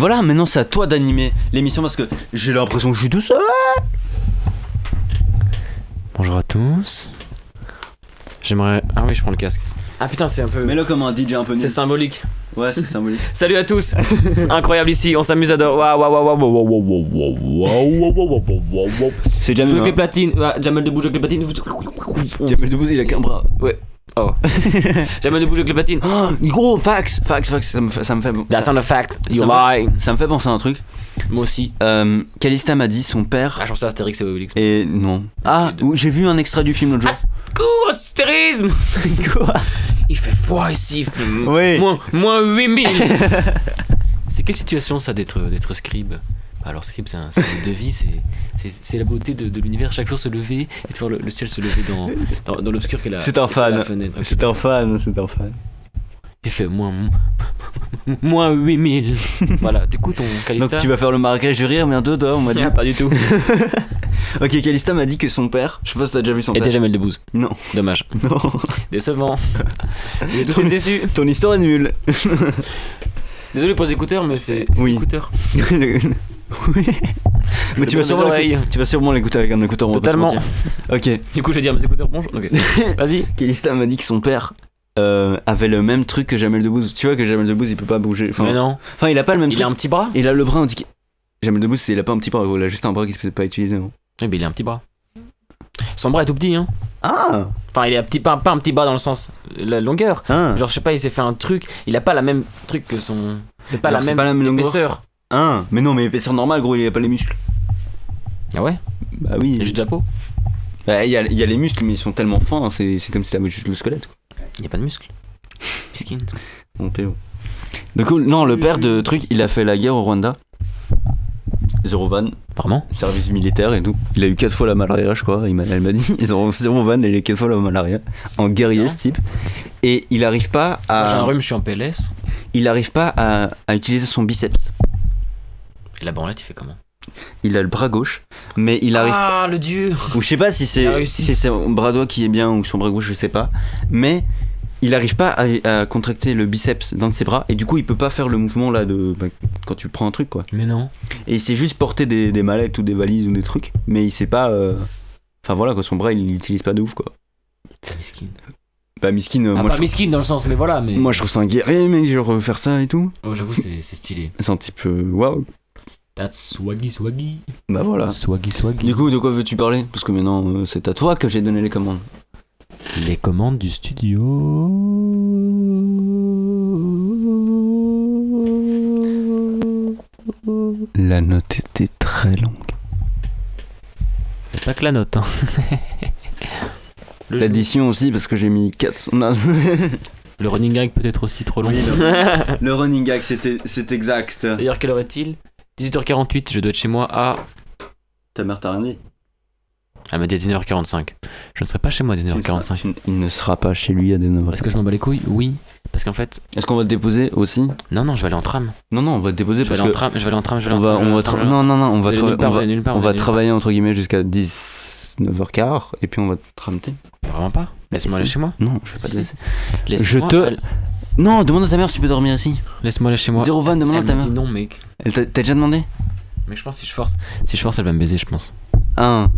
Voilà, maintenant c'est à toi d'animer l'émission parce que j'ai l'impression que je suis tout seul. Bonjour à tous. J'aimerais. Ah oui, je prends le casque. Ah putain, c'est un peu. Mets-le comme un DJ un peu. C'est symbolique. Ouais, c'est symbolique. Salut à tous. Incroyable ici, on s'amuse à de... Waouh waouh waouh waouh waouh waouh waouh waouh C'est Jamel. Je les platines. Jamel debout, je les platines. Jamel debout, il a qu'un bras. Ouais. Oh. Jamel de bouge avec les platines. Oh, gros, fax, fax, fax, ça me fait, ça me fait, That's ça, not a fact. You lie. ça me fait penser à un truc. Moi aussi. Euh, Calista m'a dit son père Ah, je pensais à Astérix et Obélix. et non. Ah, j'ai vu un extrait du film l'autre jour. Cours, astérisme Quoi Il fait froid ici. Oui. Moins, moins 8000. c'est quelle situation ça d'être d'être scribe? Alors scribe c'est un, un mode de vie, c'est, la beauté de, de l'univers, chaque jour se lever et de voir le, le ciel se lever dans, dans, dans l'obscur qu'est la, C'est un fan. la fenêtre. Ok. C'est un fan, c'est un fan. Il fait moins, moins 8000. voilà, du coup ton Donc Calista... tu vas faire le Marrakech du rire bientôt, toi, on m'a dit. Ah, pas du tout. Ok, Calista m'a dit que son père, je sais pas si t'as déjà vu son père. déjà Jamel Debbouze. Non, Dommage. non. Décevant. Il est tout suite déçu. Ton histoire est nulle. Désolé pour les écouteurs, mais c'est Oui. écouteurs. Oui. Mais tu vas, sûrement tu vas sûrement l'écouter avec un écouteur. on Totalement. Ok. Du coup, je vais dire mes écouteurs bonjour. Ok. Vas-y. Calista m'a dit que son père euh, avait le même truc que Jamel Debbouze. Tu vois que Jamel Debbouze il peut pas bouger. Enfin, mais non. enfin, il a pas le même Il truc. a un petit bras? Il a le bras indiqué. Jamel Debbouze, il a pas un petit bras, il a juste un bras qui se peut pas utiliser. hein. Eh ben, il a un petit bras. Son bras est tout petit, hein. Ah Enfin, il est un petit, pas, pas un petit bras dans le sens la longueur. Ah Genre, je sais pas, il s'est fait un truc. Il a pas la même truc que son. C'est pas Genre, la même, pas la même longueur épaisseur. Ah Mais non, mais épaisseur normale, gros, il a pas les muscles. Ah ouais? Bah oui. Il a juste la peau? Bah, il y, a, y a les muscles, mais ils sont tellement fins, c'est c'est comme si t'avais juste le squelette. Quoi. Il y a pas de muscles? Miskin. Mon Théo. Du coup, non, le père de truc, il a fait la guerre au Rwanda. Zéro van, Vraiment? Service militaire et tout. Il a eu 4 fois la malaria, je crois. Il m'a, elle m'a dit. Ils ont zéro van et il a eu 4 fois la malaria. En guerrier, ce type. Et il arrive pas Moi, J'ai un à. rhume, je suis en PLS. Il arrive pas à, à utiliser son biceps. Et la branlette, il fait comment? Il a le bras gauche, mais il arrive. Ah, le dieu Ou je sais pas si c'est si c'est son bras droit qui est bien ou son bras gauche, je sais pas. Mais il arrive pas à, à contracter le biceps d'un de ses bras et du coup il peut pas faire le mouvement là de bah, quand tu prends un truc quoi. Mais non. Et il sait juste porter des, des mallettes ou des valises ou des trucs, mais il sait pas. euh, Enfin voilà quoi, son bras il l'utilise pas de ouf quoi. Miskin. Bah miskin, euh, Ah, moi, pas je, miskin dans le sens, mais voilà, mais. moi je trouve ça un guerrier mec, genre faire ça et tout. Oh, j'avoue, c'est c'est stylé. C'est un type euh, waouh. That's swaggy swaggy. Bah voilà. Swaggy swaggy. Du coup de quoi veux-tu parler? Parce que maintenant euh, c'est à toi que j'ai donné les commandes. Les commandes du studio. La note était très longue. C'est pas que la note, hein. L'addition aussi parce que j'ai mis 400. Non. le running gag peut être aussi trop long. Oui, Le running gag, c'était, c'est exact. D'ailleurs, quelle heure est-il? 18h48, je dois être chez moi à. Ta mère t'a rien dit Elle m'a dit à 19h45. Je ne serai pas chez moi à 19h45. Tu- Il ne sera pas chez lui à des 9 Est-ce que je m'en bats les couilles? Oui. Parce qu'en fait. Est-ce qu'on va te déposer aussi? Non, non, je vais aller en tram. Non, non, on va te déposer Je vais parce en que. tram, je vais aller en tram, je vais On aller en va, tram. je vais on va en tram, je non, non, non, on va, part, va, part, on va travailler entre guillemets jusqu'à 19h15 et puis on va te tramter. Vraiment pas? Laisse-moi aller chez moi. Non, je vais pas te laisser. Laisse-moi te- Non, demande à ta mère si tu peux dormir ici. Laisse-moi aller chez moi. Zéro van, demande à Elle ta m'a mère. dit non, mec. Elle t'a t'as déjà demandé? Mais je pense que si je force, si je force, elle va me baiser, je pense. Ah.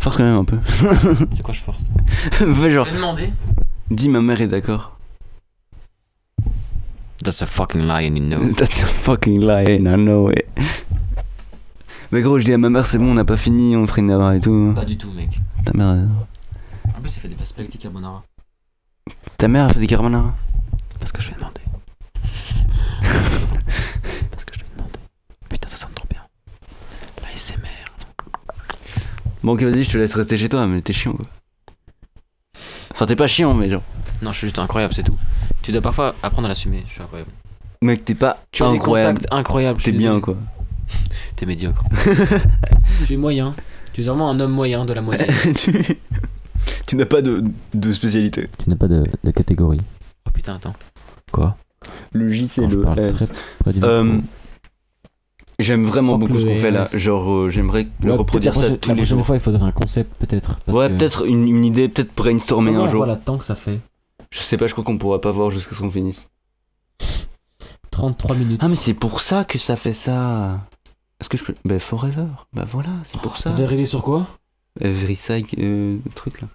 Force quand même un peu. C'est quoi je force? Fais genre, Je vais demander. dis ma mère est d'accord. That's a fucking lie and you know. That's a fucking lie and I know it. Mais gros, je dis à ma mère, c'est bon, on n'a pas fini, on ferait une navara et tout. Pas du tout, mec. Ta mère, elle- En plus, il fait des spaghetti carbonara. ta mère a fait des carbonara. Parce que je vais demander. Parce que je vais demander. Putain, ça sonne trop bien. La SMR. Bon, ok, vas-y, je te laisse rester chez toi, mais t'es chiant quoi. Enfin, t'es pas chiant, mais genre. Non, je suis juste incroyable, c'est tout. Tu dois parfois apprendre à l'assumer. Je suis incroyable. Mec, t'es pas Tu as des incroyable. contacts incroyables. je T'es suis bien quoi. T'es médiocre. tu es moyen. Tu es vraiment un homme moyen de la moyenne. tu tu n'as pas de, de spécialité. tu n'as pas de, de catégorie. Oh putain, attends. Quoi Le J, c'est je le S. Euh. J'aime vraiment beaucoup ce qu'on fait là. Genre, euh, j'aimerais le reproduire ça tous la les prochaine jours. fois, il faudrait un concept, peut-être. Ouais, que- peut-être une, une idée, peut-être brainstormer un on jour. la temps que ça fait Je sais pas, je crois qu'on pourra pas voir jusqu'à ce qu'on finisse. 33 minutes. Ah, mais c'est pour ça que ça fait ça. Est-ce que je peux. Bah, Forever. Bah voilà, c'est pour ça. T'avais réglé sur quoi? Every Psych, euh, le truc là.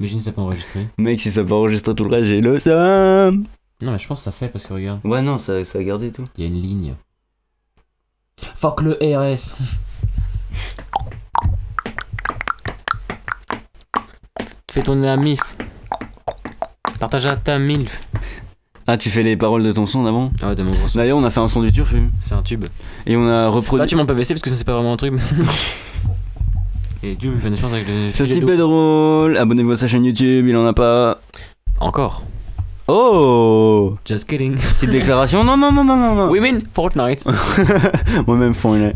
Imagine ça peut enregistrer. Mec, si ça peut enregistrer tout le reste, j'ai le seum. Non, mais je pense que ça fait parce que regarde, Ouais, non, ça, ça a gardé tout. il y a une ligne. Fuck le RS. Fais tourner la MIF. Partage à ta MILF. Ah, tu fais les paroles de ton son d'avant? Ah ouais, de mon gros son. D'ailleurs, on a fait un son du turfu. C'est un tube. Et on a reproduit. Là, tu m'en peux baisser parce que ça c'est pas vraiment un truc. Et Dieu me fait une chance avec le Ce d'eau. est drôle. Abonnez-vous à sa chaîne YouTube, il en a pas. Encore. Oh Just kidding. Petite déclaration Non, non, non, non, non, non. Women Fortnite. Moi-même, est.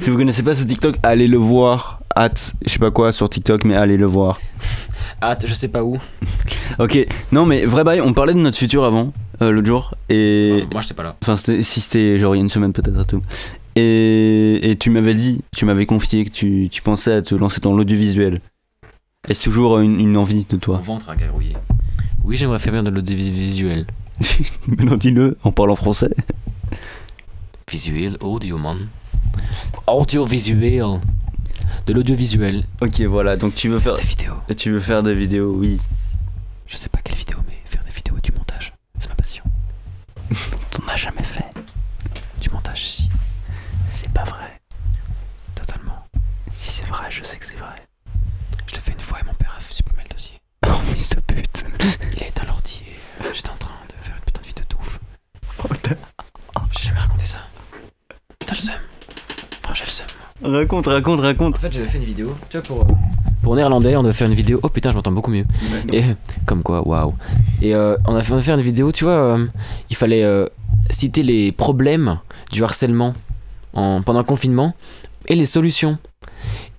Si vous connaissez pas ce TikTok, allez le voir. Hâte, je sais pas quoi sur TikTok, mais allez le voir. Hâte, je sais pas où. Ok, non, mais vrai bail, on parlait de notre futur avant, euh, l'autre jour. Et. Moi j'étais pas là. Enfin, si c'était genre il y a une semaine peut-être à tout. Et, et tu m'avais dit, tu m'avais confié que tu, tu pensais à te lancer dans l'audiovisuel. Est-ce toujours une, une envie de Mon toi ventre a garouillé. Oui, j'aimerais faire bien de l'audiovisuel. Maintenant dis-le en parlant français. Visuel, audio, man. Audiovisuel. De l'audiovisuel. Ok, voilà, donc tu veux faire, Des vidéos. tu veux faire des vidéos, oui. Je sais pas quelle Raconte, raconte, raconte. En fait, j'avais fait une vidéo, tu vois, pour. euh, pour Néerlandais, on devait faire une vidéo. Oh putain, je m'entends beaucoup mieux. Et comme quoi, waouh. Et euh, on a fait, on a fait une vidéo, tu vois, euh, il fallait euh, citer les problèmes du harcèlement en, pendant le confinement et les solutions.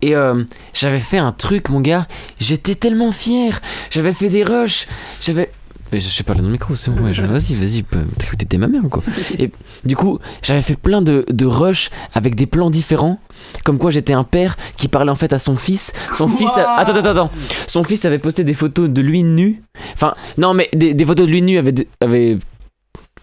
Et euh, j'avais fait un truc, mon gars, j'étais tellement fier. J'avais fait des rushs, j'avais. Mais je sais pas le nom du micro, c'est bon, ouais, vas-y, vas-y, t'étais ma mère ou quoi Et du coup, j'avais fait plein de, de rushs avec des plans différents, comme quoi j'étais un père qui parlait en fait à son fils. Son fils. a- Attends, attends, attends. Son fils avait posté des photos de lui nu. Enfin, non, mais des, des photos de lui nu avaient, avaient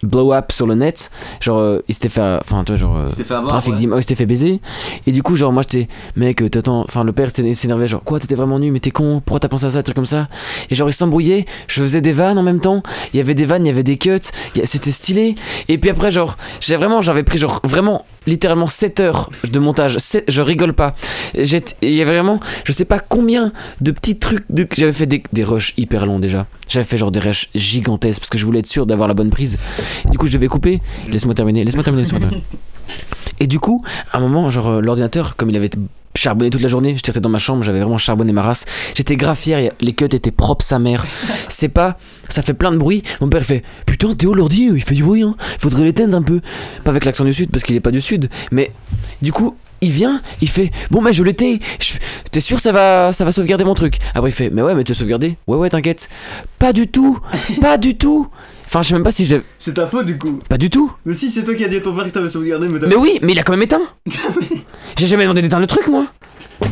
blow up sur le net. Genre, euh, il s'était fait. Enfin, tu vois, genre. euh, t'es fait avoir. trafic d'images, il s'était fait baiser. Et du coup, genre, moi j'étais, mec, euh, t'attends. Enfin, le père s'énervait, genre, quoi, t'étais vraiment nu, mais t'es con, pourquoi t'as pensé à ça, un truc comme ça? Et genre, il s'embrouillait, je faisais des vannes en même temps. Il y avait des vannes, il y avait des cuts, c'était stylé. Et puis après, genre, j'ai vraiment, j'avais pris, genre, vraiment, littéralement 7 heures de montage. Je rigole pas. Il y avait vraiment, je sais pas combien de petits trucs. De... J'avais fait des, des rushs hyper longs déjà. J'avais fait genre des rushs gigantesques parce que je voulais être sûr d'avoir la bonne prise. Et du coup, je devais couper. Laisse-moi terminer, laisse-moi terminer, laisse-moi terminer. Et du coup, à un moment, genre euh, l'ordinateur, comme il avait été charbonné toute la journée, j'étais resté dans ma chambre, j'avais vraiment charbonné ma race. J'étais grave fier, les cuts étaient propres sa mère. C'est pas, ça fait plein de bruit. Mon père il fait Putain, Théo, l'ordi, il fait du bruit, hein. Faudrait l'éteindre un peu. Pas avec l'accent du sud parce qu'il est pas du sud. Mais du coup, il vient, il fait Bon, mais je fais, T'es sûr ça va, ça va sauvegarder mon truc? Après il fait Mais ouais, mais tu as sauvegardé Ouais, ouais, t'inquiète. Pas du tout, pas du tout. Enfin, je sais même pas si je. C'est ta faute du coup. Pas du tout. Mais si, c'est toi qui as dit à ton père que t'avais sauvegardé, mais Mais oui, mais il a quand même éteint. J'ai jamais demandé d'éteindre le truc, moi.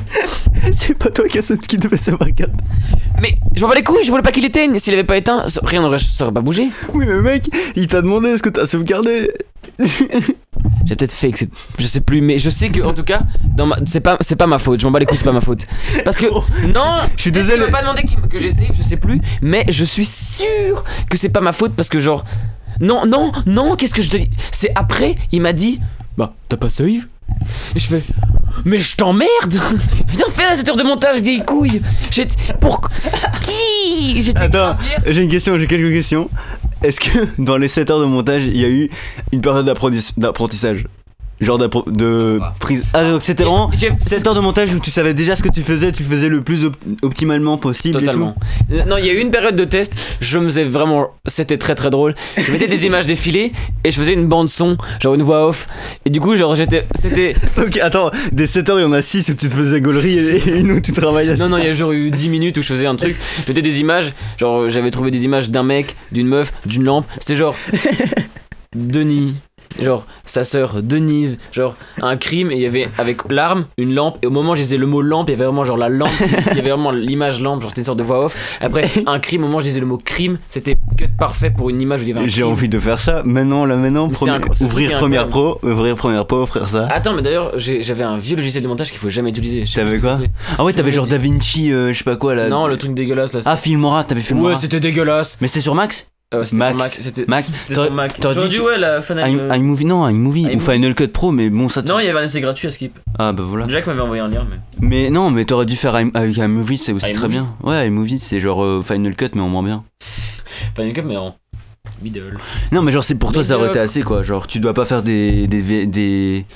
c'est pas toi qui, as... qui devais sauvegarder. Mais je m'en bats les couilles, je voulais pas qu'il éteigne. S'il avait pas éteint, rien n'aurait ça aurait pas bougé. Oui, mais mec, il t'a demandé est-ce que t'as sauvegardé? J'ai peut-être fait que c'est. Je sais plus, mais je sais que, en tout cas, ma... c'est pas, c'est pas ma faute. Je m'en bats les couilles, c'est pas ma faute. Parce que. Non Je suis désolé. m'a pas demandé qu'il- que j'essaye, je sais plus. Mais je suis sûr que c'est pas ma faute parce que, genre. Non, non, non, qu'est-ce que je te dis? C'est après, il m'a dit Bah, t'as pas save Et je fais Mais je t'emmerde Viens faire cette heure de montage, vieille couille J'étais. Pour. Qui? J'étais Attends, j'ai une question, j'ai quelques questions. Est-ce que dans les 7 heures de montage, il y a eu une période d'apprenti- d'apprentissage? Genre de prise. Ah, donc c'était vraiment J'ai- 7 heures de montage où tu savais déjà ce que tu faisais, tu faisais le plus op- optimalement possible. Totalement. Non, il y a eu une période de test, je me faisais vraiment. C'était très très drôle. Je mettais des images défilées et je faisais une bande son, genre une voix off. Et du coup, genre j'étais. C'était. Ok, attends, des 7 heures, il y en a 6 où tu te faisais gaulerie et et une où tu travaillais. Non, non, il y a genre eu 10 minutes où je faisais un truc. Je mettais des images, genre j'avais trouvé des images d'un mec, d'une meuf, d'une lampe. C'était genre. Denis, genre sa sœur Denise, genre un crime et il y avait avec l'arme une lampe et au moment où je disais le mot lampe, il y avait vraiment genre la lampe, il y avait vraiment l'image lampe, genre c'était une sorte de voix off. Après un crime, au moment où je disais le mot crime, c'était cut parfait pour une image où il y avait un J'ai envie de faire ça. Maintenant, là, maintenant, ouvrir Première Pro, ouvrir Première Pro, frère ça. Attends, mais d'ailleurs, j'avais un vieux logiciel de montage qu'il faut jamais utiliser. T'avais quoi. Ah ouais, t'avais genre Da Vinci, euh, je sais pas quoi là. Non, le truc dégueulasse là. Ah, Filmora, t'avais Filmora. ouais, c'était dégueulasse. Mais c'était sur Max? Euh, c'était Max. Mac. C'était Mac J'aurais dit ouais, la fin Un iMovie, non, iMovie ou. Final Cut Pro, mais bon, ça. Non, il y avait un essai gratuit à Skip. Ah bah voilà. Jack m'avait envoyé un lien, mais. Mais non, mais t'aurais dû faire avec iMovie, c'est aussi iMovie très bien. Ouais, iMovie, c'est genre euh, Final Cut, mais en moins bien. Final Cut, mais en middle. Non, mais genre, c'est pour toi, ça aurait été assez quoi. Genre, tu dois pas faire des. des. des. des,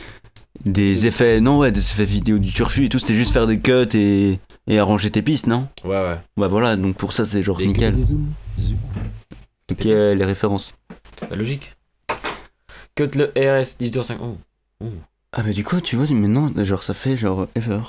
des effets. Non, ouais, des effets vidéo du turfu et tout, c'était juste faire des cuts et. et arranger tes pistes, non? Ouais, ouais. Bah voilà, donc pour ça, c'est genre Des nickel. Des zooms. Zoom. Ok, les références. Bah, logique. Cut le RS 18h5. Oh. Oh. Ah bah du coup, tu vois, maintenant, genre, ça fait genre ever.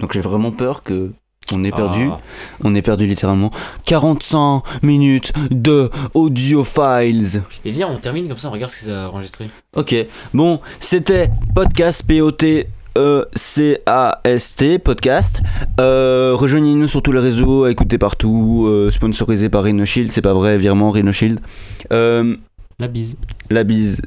Donc j'ai vraiment peur que. On est perdu. Ah. On est perdu littéralement. 45 minutes de audio files. Et viens, on termine comme ça, on regarde ce que ça a enregistré. Ok, bon, c'était podcast P-O-T. E C-A-S-T, podcast. Euh, Rejoignez-nous sur tous les réseaux, écoutez partout, euh, sponsorisé par Rhino Shield, c'est pas vrai, virement Rhino Shield. Euh, La bise. la bise.